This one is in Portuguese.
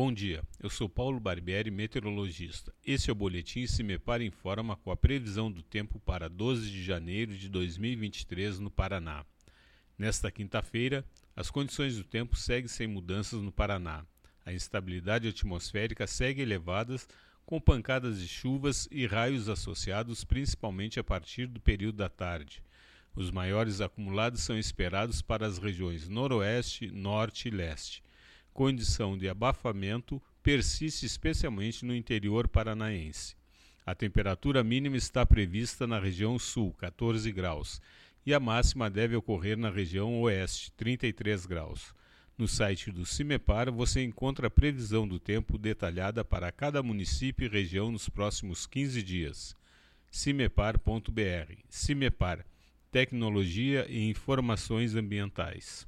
Bom dia, eu sou Paulo Barbieri, meteorologista. Esse é o Boletim Se Me Para Informa com a previsão do tempo para 12 de janeiro de 2023 no Paraná. Nesta quinta-feira, as condições do tempo seguem sem mudanças no Paraná. A instabilidade atmosférica segue elevadas, com pancadas de chuvas e raios associados principalmente a partir do período da tarde. Os maiores acumulados são esperados para as regiões Noroeste, Norte e Leste condição de abafamento persiste especialmente no interior paranaense. A temperatura mínima está prevista na região sul, 14 graus, e a máxima deve ocorrer na região oeste, 33 graus. No site do CIMEPAR você encontra a previsão do tempo detalhada para cada município e região nos próximos 15 dias. cimepar.br. CIMEPAR Tecnologia e Informações Ambientais.